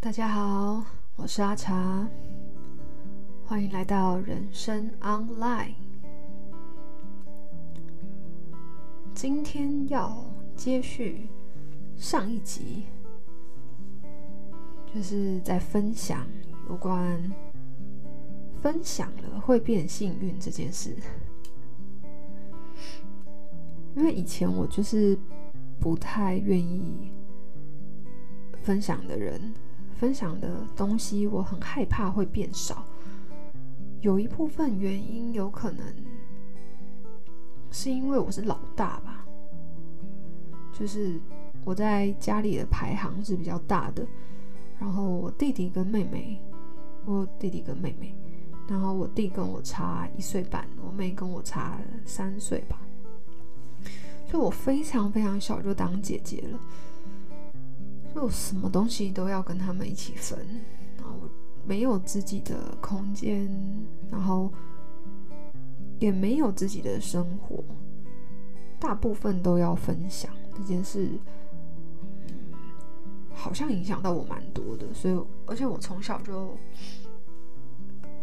大家好，我是阿茶，欢迎来到人生 Online。今天要接续上一集，就是在分享有关分享了会变幸运这件事。因为以前我就是不太愿意分享的人。分享的东西，我很害怕会变少。有一部分原因，有可能是因为我是老大吧，就是我在家里的排行是比较大的。然后我弟弟跟妹妹，我弟弟跟妹妹，然后我弟跟我差一岁半，我妹跟我差三岁吧，所以我非常非常小就当姐姐了。就什么东西都要跟他们一起分，然后没有自己的空间，然后也没有自己的生活，大部分都要分享这件事，好像影响到我蛮多的。所以，而且我从小就，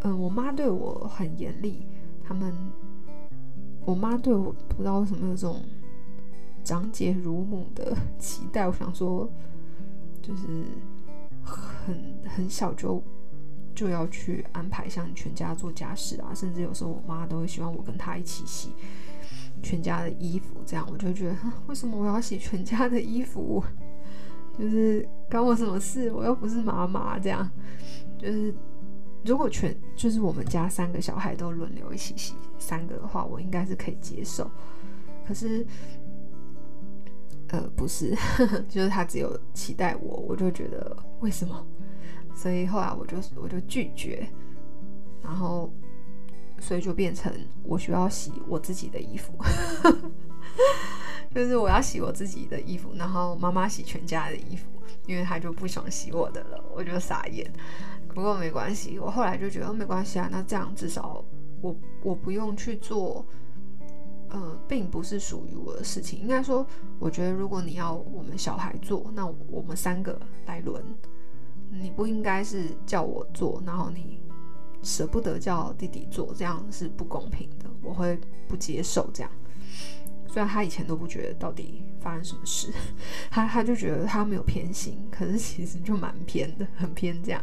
嗯，我妈对我很严厉，他们，我妈对我不知道为什么有这种长姐如母的期待，我想说。就是很很小就就要去安排像全家做家事啊，甚至有时候我妈都会希望我跟她一起洗全家的衣服，这样我就觉得为什么我要洗全家的衣服？就是关我什么事？我又不是妈妈，这样就是如果全就是我们家三个小孩都轮流一起洗三个的话，我应该是可以接受。可是。呃，不是，就是他只有期待我，我就觉得为什么？所以后来我就我就拒绝，然后所以就变成我需要洗我自己的衣服，就是我要洗我自己的衣服，然后妈妈洗全家的衣服，因为他就不想洗我的了，我就傻眼。不过没关系，我后来就觉得没关系啊，那这样至少我我不用去做。呃，并不是属于我的事情。应该说，我觉得如果你要我们小孩做，那我们三个来轮。你不应该是叫我做，然后你舍不得叫弟弟做，这样是不公平的。我会不接受这样。虽然他以前都不觉得到底发生什么事，他他就觉得他没有偏心，可是其实就蛮偏的，很偏这样。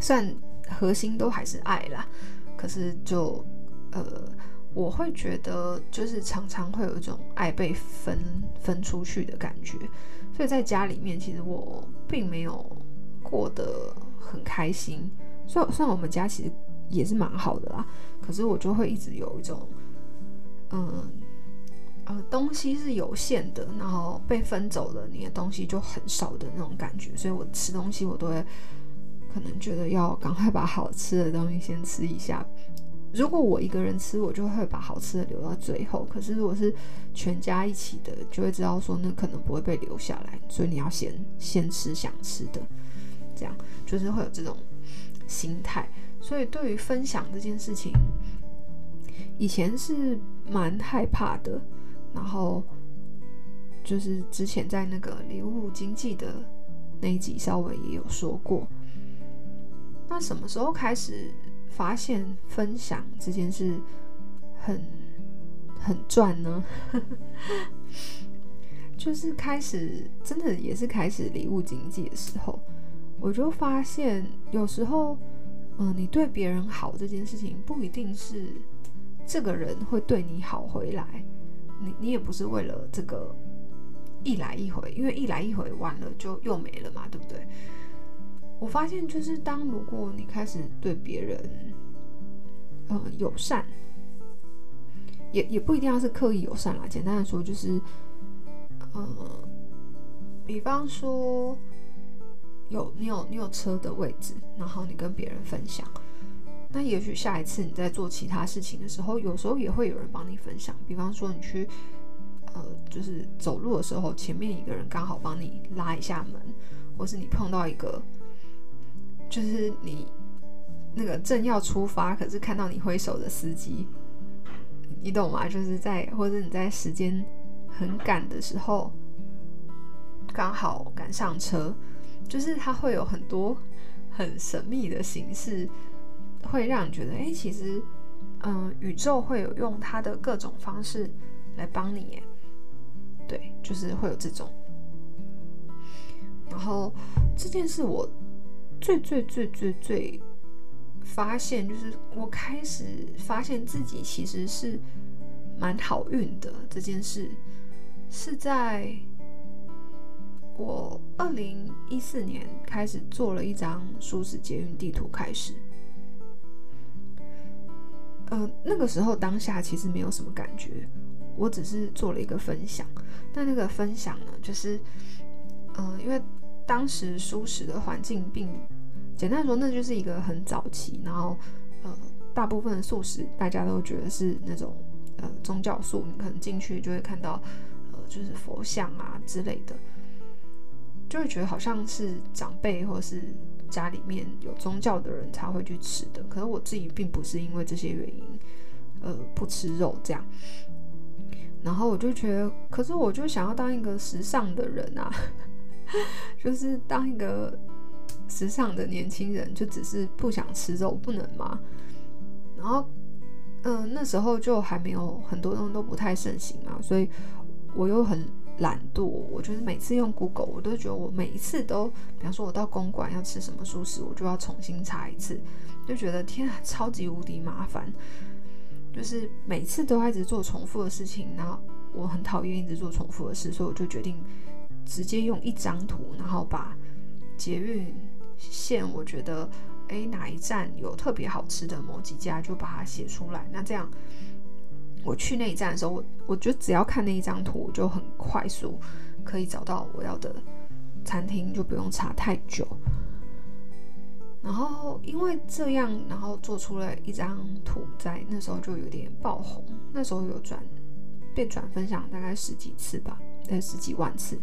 虽然核心都还是爱啦，可是就呃。我会觉得，就是常常会有一种爱被分分出去的感觉，所以在家里面，其实我并没有过得很开心。虽然虽然我们家其实也是蛮好的啦，可是我就会一直有一种，嗯呃，东西是有限的，然后被分走了，你的东西就很少的那种感觉。所以我吃东西，我都会可能觉得要赶快把好吃的东西先吃一下。如果我一个人吃，我就会把好吃的留到最后。可是如果是全家一起的，就会知道说那可能不会被留下来，所以你要先先吃想吃的，这样就是会有这种心态。所以对于分享这件事情，以前是蛮害怕的。然后就是之前在那个礼物经济的那一集稍微也有说过。那什么时候开始？发现分享这件事很很赚呢，就是开始真的也是开始礼物经济的时候，我就发现有时候，嗯、你对别人好这件事情不一定是这个人会对你好回来，你你也不是为了这个一来一回，因为一来一回完了就又没了嘛，对不对？我发现，就是当如果你开始对别人，呃，友善，也也不一定要是刻意友善啦。简单的说，就是，呃，比方说，有你有你有车的位置，然后你跟别人分享，那也许下一次你在做其他事情的时候，有时候也会有人帮你分享。比方说，你去，呃，就是走路的时候，前面一个人刚好帮你拉一下门，或是你碰到一个。就是你那个正要出发，可是看到你挥手的司机，你懂吗？就是在或者你在时间很赶的时候，刚好赶上车，就是它会有很多很神秘的形式，会让你觉得，哎，其实，嗯、宇宙会有用它的各种方式来帮你耶，对，就是会有这种。然后这件事我最最最最最发现，就是我开始发现自己其实是蛮好运的。这件事是在我二零一四年开始做了一张舒适捷运地图开始。呃，那个时候当下其实没有什么感觉，我只是做了一个分享。但那个分享呢，就是嗯、因为。当时舒适的环境并简单说，那就是一个很早期，然后呃，大部分素食大家都觉得是那种呃宗教素，你可能进去就会看到呃就是佛像啊之类的，就会觉得好像是长辈或是家里面有宗教的人才会去吃的。可是我自己并不是因为这些原因呃不吃肉这样，然后我就觉得，可是我就想要当一个时尚的人啊。就是当一个时尚的年轻人，就只是不想吃肉，不能吗？然后，嗯、那时候就还没有很多东西都不太盛行嘛，所以我又很懒惰。我就是每次用 Google，我都觉得我每一次都，比方说我到公馆要吃什么素食，我就要重新查一次，就觉得天啊，超级无敌麻烦。就是每次都一直做重复的事情，然后我很讨厌一直做重复的事，所以我就决定。直接用一张图，然后把捷运线，我觉得，诶，哪一站有特别好吃的某几家，就把它写出来。那这样，我去那一站的时候，我我觉得只要看那一张图，就很快速可以找到我要的餐厅，就不用查太久。然后因为这样，然后做出了一张图，在那时候就有点爆红。那时候有转被转分享大概十几次吧，呃，十几万次。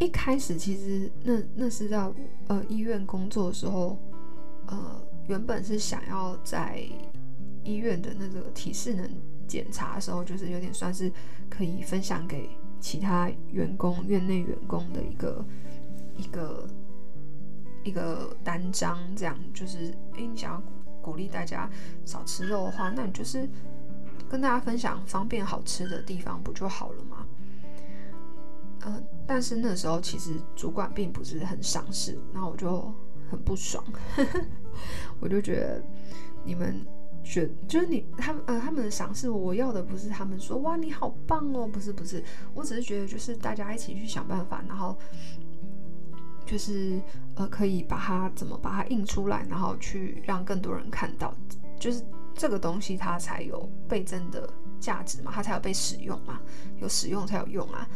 一开始其实那那是在呃医院工作的时候，呃原本是想要在医院的那个体适能检查的时候，就是有点算是可以分享给其他员工、院内员工的一个一个一个单张，这样就是哎，你想要鼓励大家少吃肉的话，那你就是跟大家分享方便好吃的地方不就好了吗？呃，但是那时候其实主管并不是很赏识，然后我就很不爽，我就觉得你们觉就是你他们呃他们的赏识，我要的不是他们说哇你好棒哦，不是不是，我只是觉得就是大家一起去想办法，然后就是呃可以把它怎么把它印出来，然后去让更多人看到，就是这个东西它才有倍增的价值嘛，它才有被使用嘛，有使用才有用啊。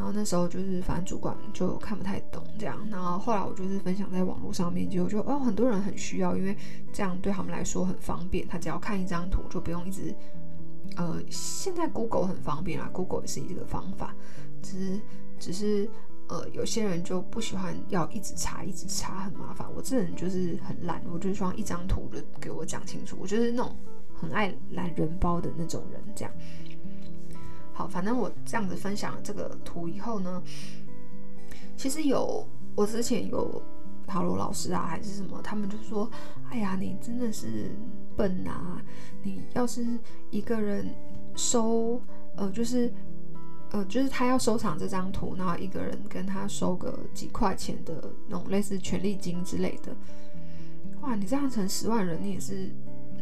然后那时候就是，反正主管就看不太懂这样。然后后来我就是分享在网络上面，就就哦，很多人很需要，因为这样对他们来说很方便。他只要看一张图，就不用一直呃，现在 Google 很方便啦，Google 也是一个方法。只是只是呃，有些人就不喜欢要一直查，一直查很麻烦。我这人就是很懒，我就希望一张图就给我讲清楚。我就是那种很爱懒人包的那种人，这样。好，反正我这样子分享了这个图以后呢，其实有我之前有塔罗老师啊，还是什么，他们就说：“哎呀，你真的是笨啊！你要是一个人收，呃，就是，呃，就是他要收藏这张图，然后一个人跟他收个几块钱的那种类似权利金之类的，哇，你这样成十万人，你也是。”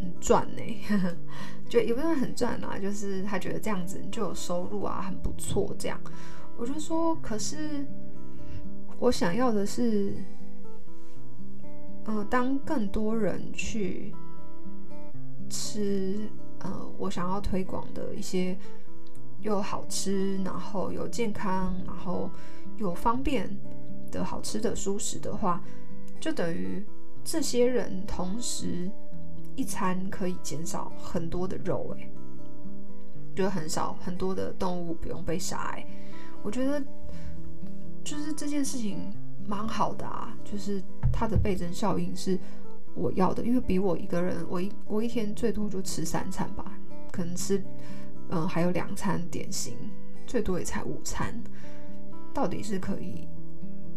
很赚呢，就也不是很赚啊，就是他觉得这样子就有收入啊，很不错。这样，我就说，可是我想要的是，呃，当更多人去吃，呃，我想要推广的一些又好吃，然后又健康，然后又方便的好吃的蔬食的话，就等于这些人同时。一餐可以减少很多的肉，哎，就很少很多的动物不用被杀，哎，我觉得就是这件事情蛮好的啊，就是它的倍增效应是我要的，因为比我一个人，我一我一天最多就吃三餐吧，可能吃嗯、还有两餐点心，最多也才午餐，到底是可以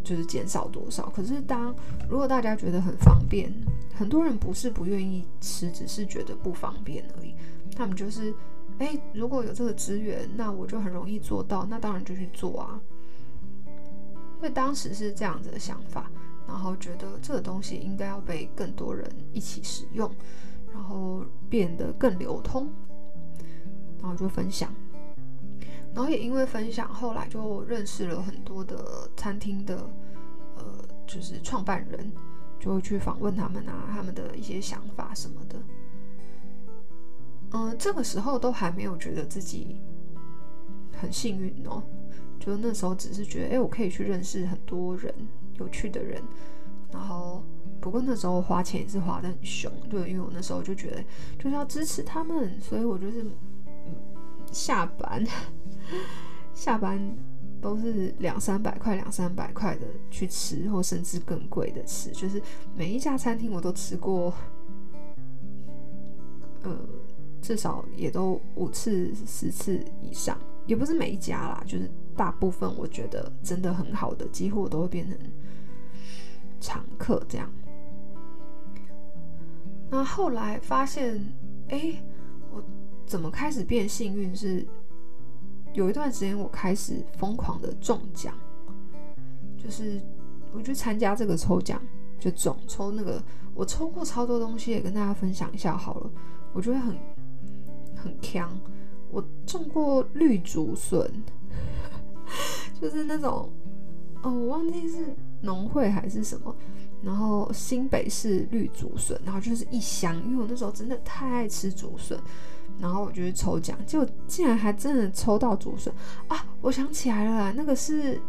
就是减少多少？可是当如果大家觉得很方便，很多人不是不愿意吃，只是觉得不方便而已。他们就是哎，如果有这个资源，那我就很容易做到，那当然就去做啊。因为当时是这样子的想法。然后觉得这个东西应该要被更多人一起使用，然后变得更流通，然后就分享，然后也因为分享，后来就认识了很多的餐厅的，呃，就是创办人，就会去访问他们啊，他们的一些想法什么的。嗯、这个时候都还没有觉得自己很幸运哦，就那时候只是觉得，哎，我可以去认识很多人。有趣的人，然后不过那时候花钱也是花得很凶，对，因为我那时候就觉得就是要支持他们，所以我就是下班下班都是两三百块、两三百块的去吃，或甚至更贵的吃，就是每一家餐厅我都吃过，呃，至少也都五次、十次以上，也不是每一家啦，就是大部分我觉得真的很好的，几乎都会变成。常客这样，那后来发现，哎，我怎么开始变幸运？是有一段时间我开始疯狂的中奖，就是我去参加这个抽奖就中抽那个，我抽过超多东西，也跟大家分享一下好了。我觉得很很强，我中过绿竹笋，就是那种哦，我忘记是。农会还是什么，然后新北市绿竹笋，然后就是一箱，因为我那时候真的太爱吃竹笋，然后我就去抽奖，结果竟然还真的抽到竹笋啊！我想起来了，那个是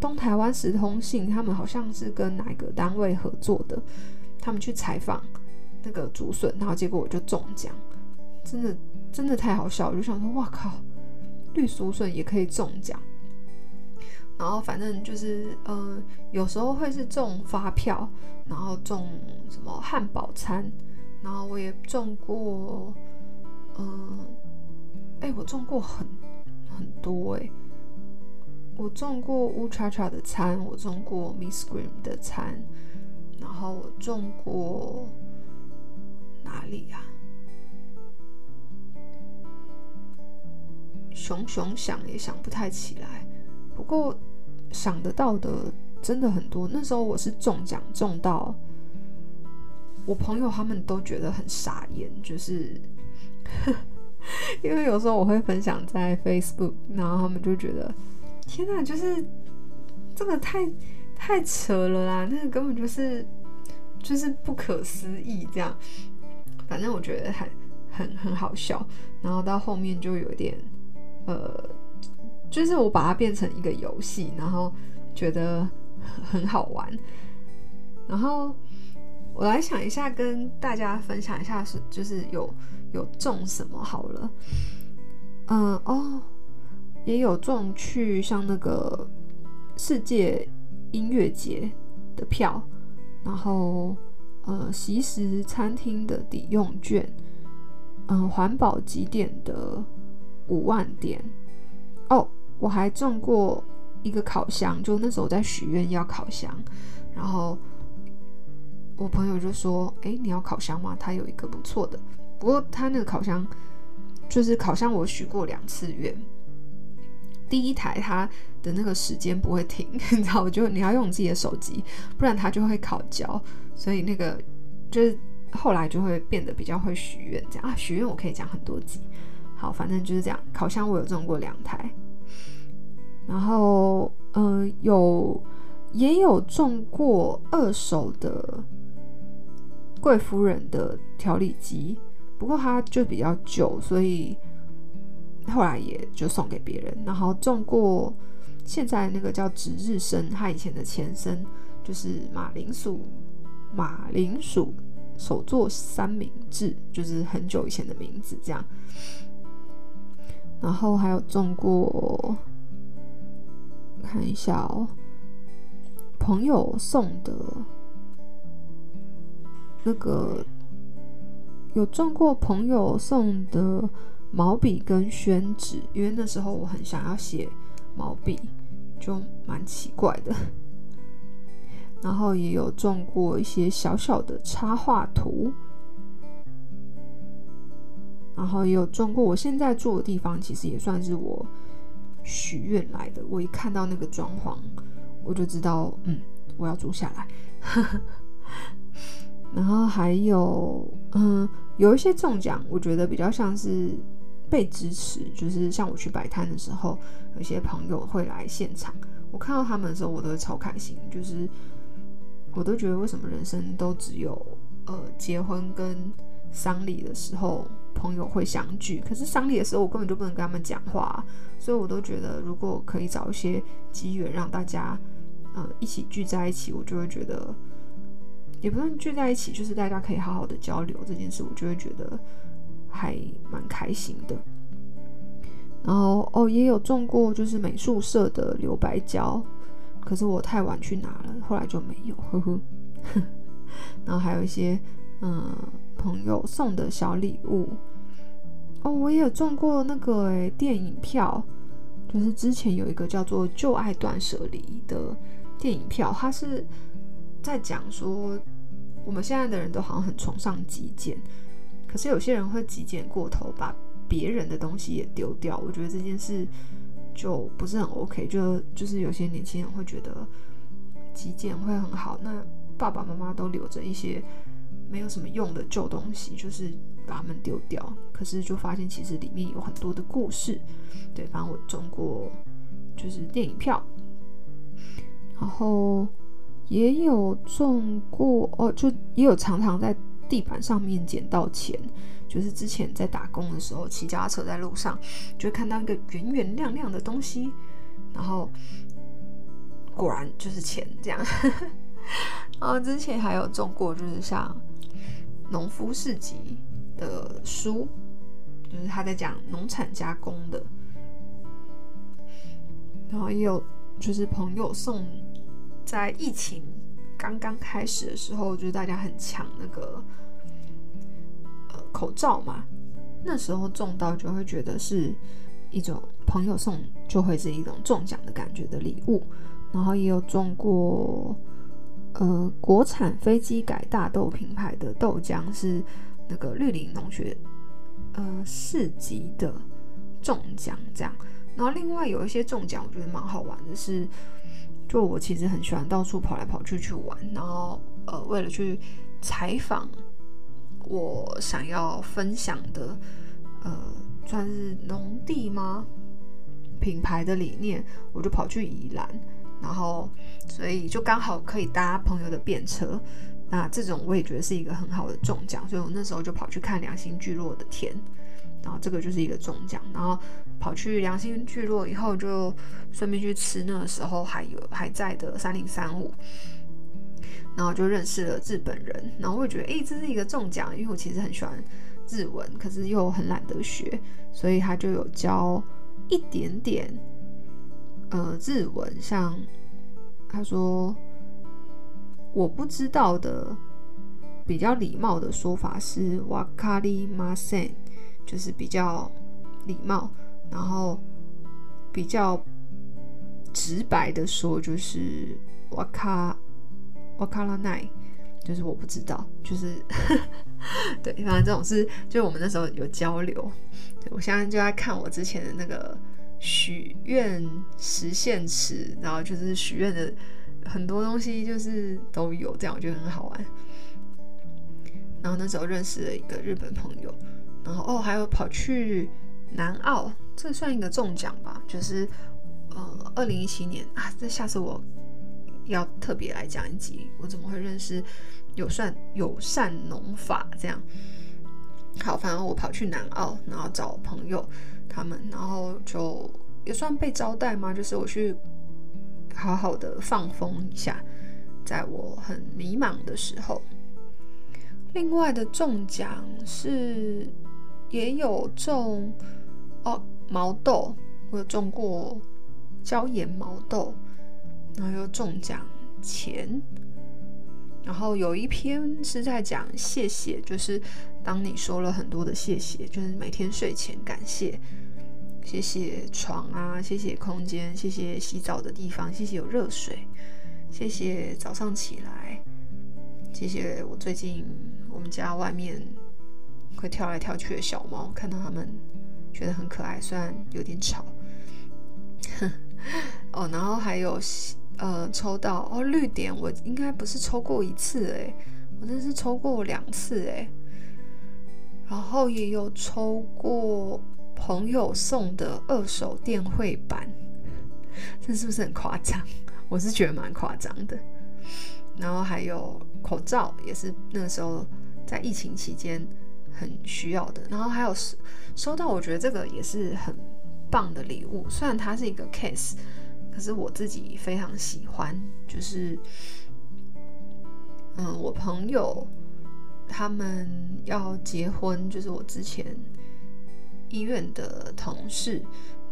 东台湾时通信，他们好像是跟哪个单位合作的，他们去采访那个竹笋，然后结果我就中奖，真的真的太好笑，我就想说，哇靠，绿竹笋也可以中奖。然后反正就是，嗯、有时候会是中发票，然后中什么汉堡餐，然后我也中过，嗯、呃，哎，我中过很很多哎，我中过乌叉叉的餐，我中过 Miss Green 的餐，然后我中过哪里呀、啊？熊熊想也想不太起来，不过。想得到的真的很多，那时候我是中奖中到，我朋友他们都觉得很傻眼，就是 因为有时候我会分享在 Facebook，然后他们就觉得天哪，就是这个太太扯了啦，那个根本就是就是不可思议这样，反正我觉得很很很好笑，然后到后面就有点呃。就是我把它变成一个游戏，然后觉得很好玩。然后我来想一下，跟大家分享一下是，就是有有中什么好了。嗯哦，也有中去像那个世界音乐节的票，然后呃，习食餐厅的抵用券，嗯，环保几点的五万点哦。我还中过一个烤箱，就那时候我在许愿要烤箱，然后我朋友就说：“哎，你要烤箱吗？他有一个不错的，不过他那个烤箱就是烤箱，我许过两次愿。第一台它的那个时间不会停，你知道，我就你要用你自己的手机，不然它就会烤焦，所以那个就是后来就会变得比较会许愿这样啊。许愿我可以讲很多集，好，反正就是这样。烤箱我有中过两台。”然后，嗯、呃，有也有中过二手的贵夫人的调理机，不过它就比较旧，所以后来也就送给别人。然后种过现在那个叫值日生，它以前的前身就是马铃薯马铃薯手作三明治，就是很久以前的名字这样。然后还有中过。看一下哦，朋友送的那个有中过朋友送的毛笔跟宣纸，因为那时候我很想要写毛笔，就蛮奇怪的。然后也有中过一些小小的插画图，然后也有中过。我现在住的地方其实也算是我许愿来的。我一看到那个装潢，我就知道，嗯，我要住下来。然后还有，嗯，有一些中奖，我觉得比较像是被支持，就是像我去摆摊的时候，有些朋友会来现场，我看到他们的时候，我都会超开心，就是。我都觉得，为什么人生都只有呃结婚跟丧礼的时候朋友会相聚？可是丧礼的时候，我根本就不能跟他们讲话，所以我都觉得，如果可以找一些机缘让大家呃一起聚在一起，我就会觉得，也不算聚在一起，就是大家可以好好的交流这件事，我就会觉得还蛮开心的。然后哦，也有中过就是美术社的留白胶。可是我太晚去拿了，后来就没有，呵呵。然后还有一些嗯朋友送的小礼物哦，我也有中过那个诶电影票，就是之前有一个叫做《旧爱断舍离》的电影票，它是在讲说我们现在的人都好像很崇尚极简，可是有些人会极简过头，把别人的东西也丢掉。我觉得这件事。就不是很 OK，就就是有些年轻人会觉得极简会很好，那爸爸妈妈都留着一些没有什么用的旧东西，就是把它们丢掉。可是就发现其实里面有很多的故事。对，反正我中过就是电影票，然后也有中过哦，就也有常常在地板上面捡到钱。就是之前在打工的时候，骑脚踏车在路上，就会看到一个圆圆亮亮的东西，然后果然就是钱这样。然 后之前还有中过，就是像农夫市集的书，就是他在讲农产加工的。然后也有就是朋友送，在疫情刚刚开始的时候，就是大家很抢那个呃。口罩嘛，那时候中到就会觉得是一种朋友送，就会是一种中奖的感觉的礼物。然后也有中过，呃，国产飞机改大豆品牌的豆浆，是那个绿林农学呃市级的中奖这样。然后另外有一些中奖，我觉得蛮好玩的是，就我其实很喜欢到处跑来跑去去玩，然后呃，为了去采访。我想要分享的，呃，算是农地吗？品牌的理念，我就跑去宜兰，然后所以就刚好可以搭朋友的便车，那这种我也觉得是一个很好的中奖，所以我那时候就跑去看良心聚落的田，然后这个就是一个中奖，然后跑去良心聚落以后，就顺便去吃那个时候还有还在的三零三五。然后就认识了日本人，然后我也觉得，哎，这是一个中奖，因为我其实很喜欢日文，可是又很懒得学，所以他就有教一点点，呃，日文，像他说我不知道的比较礼貌的说法是わかりません，就是比较礼貌， 然后比较直白的说就是わか。わからない，就是我不知道，就是对，反正这种是，就我们那时候有交流。对，我现在就在看我之前的那个许愿实现池，然后就是许愿的很多东西，就是都有，这样我觉得很好玩。然后那时候认识了一个日本朋友，然后哦，还有跑去南澳， 这算一个中奖吧？就是呃，二零一七年啊，这下次我。要特别来讲一集，我怎么会认识友善友善农法这样？好，反正我跑去南澳，然后找朋友他们，然后就也算被招待吗？就是我去好好的放风一下，在我很迷茫的时候。另外的中奖是也有中哦毛豆，我有种过椒盐毛豆。然后又中奖钱，然后有一篇是在讲谢谢，就是当你说了很多的谢谢，就是每天睡前感谢，谢谢床啊，谢谢空间，谢谢洗澡的地方，谢谢有热水，谢谢早上起来，谢谢我最近我们家外面会跳来跳去的小猫，看到它们觉得很可爱，虽然有点吵。哦，然后还有。呃，抽到哦，绿点我应该不是抽过一次诶，我真是抽过两次诶。然后也有抽过朋友送的二手电绘板，这是不是很夸张？我是觉得蛮夸张的。然后还有口罩，也是那时候在疫情期间很需要的。然后还有收到，我觉得这个也是很棒的礼物，虽然它是一个 case。可是我自己非常喜欢，就是，嗯，我朋友他们要结婚，就是我之前医院的同事，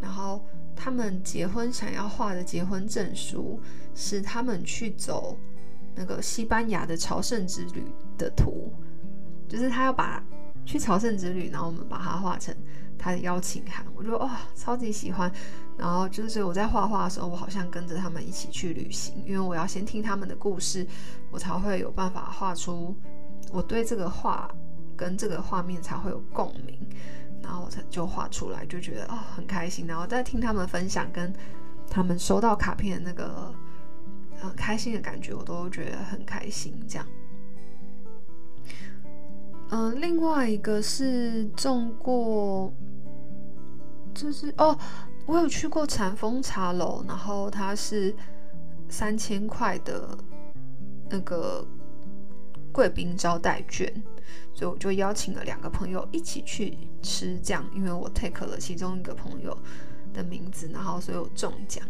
然后他们结婚想要画的结婚证书是他们去走那个西班牙的朝圣之旅的图，就是他要把去朝圣之旅，然后我们把它画成他的邀请函，我觉得哇、超级喜欢。然后就是我在画画的时候，我好像跟着他们一起去旅行，因为我要先听他们的故事，我才会有办法画出我对这个画跟这个画面才会有共鸣，然后我才就画出来，就觉得哦很开心。然后再听他们分享，跟他们收到卡片的那个很开心的感觉，我都觉得很开心。这样，嗯、另外一个是中过，就是哦。我有去过禅风茶楼，然后它是三千块的那个贵宾招待券，所以我就邀请了两个朋友一起去吃，这样，因为我 take 了其中一个朋友的名字，然后所以我中奖，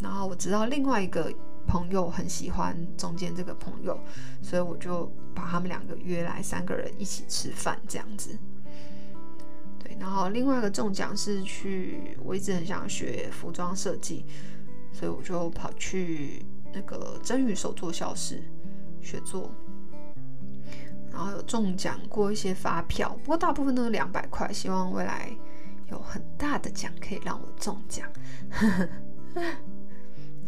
然后我知道另外一个朋友很喜欢中间这个朋友，所以我就把他们两个约来三个人一起吃饭，这样子。对然后另外一个中奖是去，我一直很想学服装设计，所以我就跑去那个真宇手作教室学做。然后有中奖过一些发票，不过大部分都是两百块。希望未来有很大的奖可以让我中奖。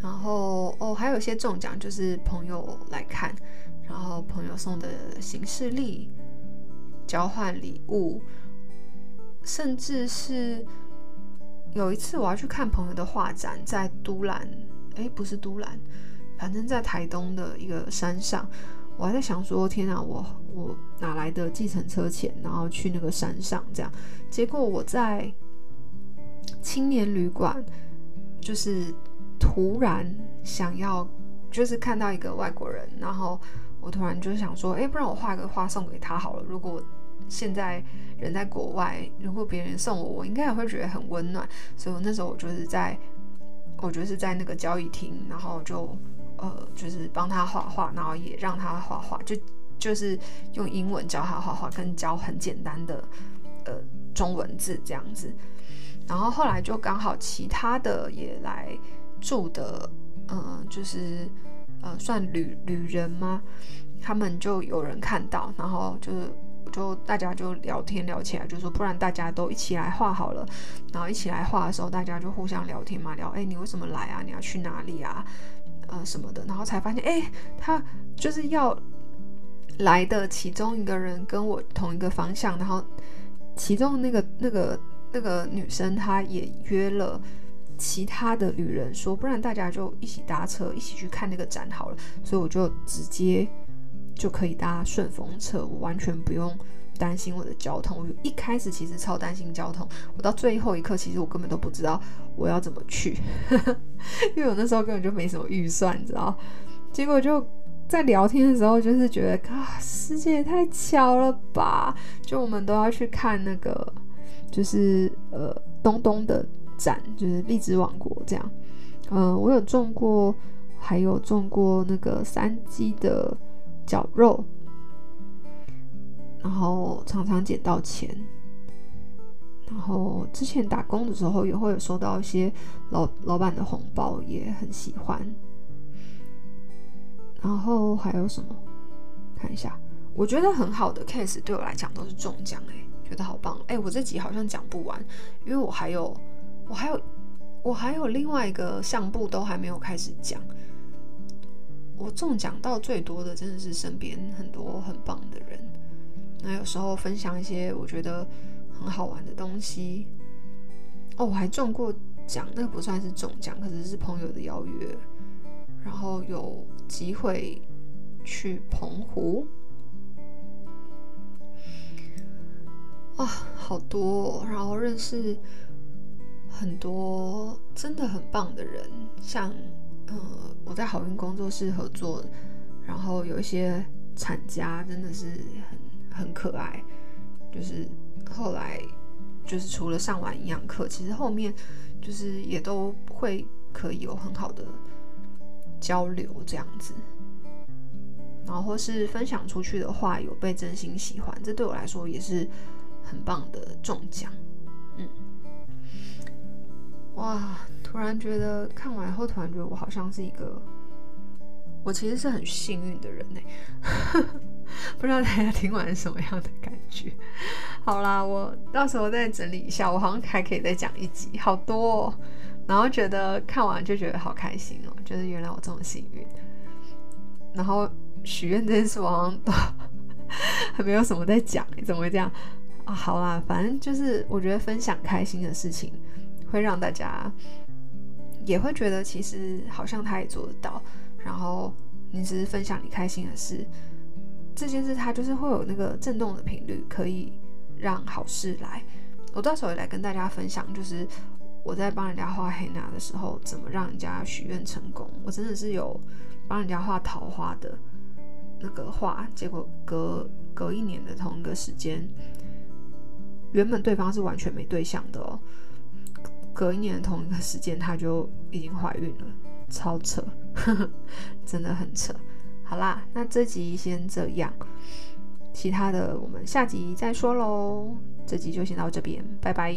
然后哦，还有一些中奖就是朋友来看，然后朋友送的行事历，交换礼物。甚至是有一次，我要去看朋友的画展，在都兰，哎，不是都兰，反正在台东的一个山上。我还在想说，天啊，我我哪来的计程车钱，然后去那个山上这样？结果我在青年旅馆，就是突然想要，就是看到一个外国人，然后我突然就想说，哎，不然我画个画送给他好了。如果现在人在国外，如果别人送我，我应该也会觉得很温暖。所以那时候我就是在，我就是在那个交易厅，然后就呃，就是帮他画画，然后也让他画画，就就是用英文教他画画，跟教很简单的呃中文字这样子。然后后来就刚好其他的也来住的，嗯、就是呃算旅旅人吗？他们就有人看到，然后就是。就大家就聊天聊起来，就说不然大家都一起来画好了。然后一起来画的时候，大家就互相聊天嘛，聊哎，你为什么来啊？你要去哪里啊？呃什么的。然后才发现哎，他就是要来的其中一个人跟我同一个方向，然后其中那个那个那个女生她也约了其他的旅人，说不然大家就一起搭车一起去看那个展好了。所以我就直接。就可以搭顺风车，我完全不用担心我的交通。我一开始其实超担心交通，我到最后一刻其实我根本都不知道我要怎么去，因为我那时候根本就没什么预算，你知道？结果就在聊天的时候，就是觉得啊，世界也太巧了吧！就我们都要去看那个，就是呃东东的展，就是荔枝王国这样。呃，我有中过，还有中过那个三鸡的。绞肉，然后常常捡到钱，然后之前打工的时候也会有收到一些老老板的红包，也很喜欢。然后还有什么？看一下，我觉得很好的 case 对我来讲都是中奖哎，觉得好棒哎！我这集好像讲不完，因为我还有我还有我还有另外一个相簿都还没有开始讲。我中奖到最多的真的是身边很多很棒的人，那有时候分享一些我觉得很好玩的东西。哦，我还中过奖，那个不算是中奖，可是是朋友的邀约，然后有机会去澎湖。啊，好多哦，然后认识很多真的很棒的人，像呃，我在好运工作室合作，然后有一些产家真的是很很可爱，就是后来。就是除了上完营养课，其实后面就是也都会可以有很好的交流这样子，然后或是分享出去的话有被真心喜欢，这对我来说也是很棒的中奖。嗯，哇，突然觉得看完后，突然觉得我好像是一个，我其实是很幸运的人呢。不知道大家听完什么样的感觉？好啦，我到时候再整理一下，我好像还可以再讲一集，好多哦。然后觉得看完就觉得好开心哦，就是原来我这么幸运。然后许愿这件事，好像都 还没有什么在讲，怎么会这样啊？好啦，反正就是我觉得分享开心的事情，会让大家也会觉得其实好像他也做得到。然后你只是分享你开心的事。这件事它就是会有那个震动的频率，可以让好事来。我到时候也来跟大家分享，就是我在帮人家画黑娜的时候，怎么让人家许愿成功。我真的是有帮人家画桃花的那个画，结果隔隔一年的同一个时间，原本对方是完全没对象的哦，隔一年的同一个时间，她就已经怀孕了，超扯，呵呵，真的很扯。好啦，那这集先这样，其他的我们下集再说喽。这集就先到这边，拜拜。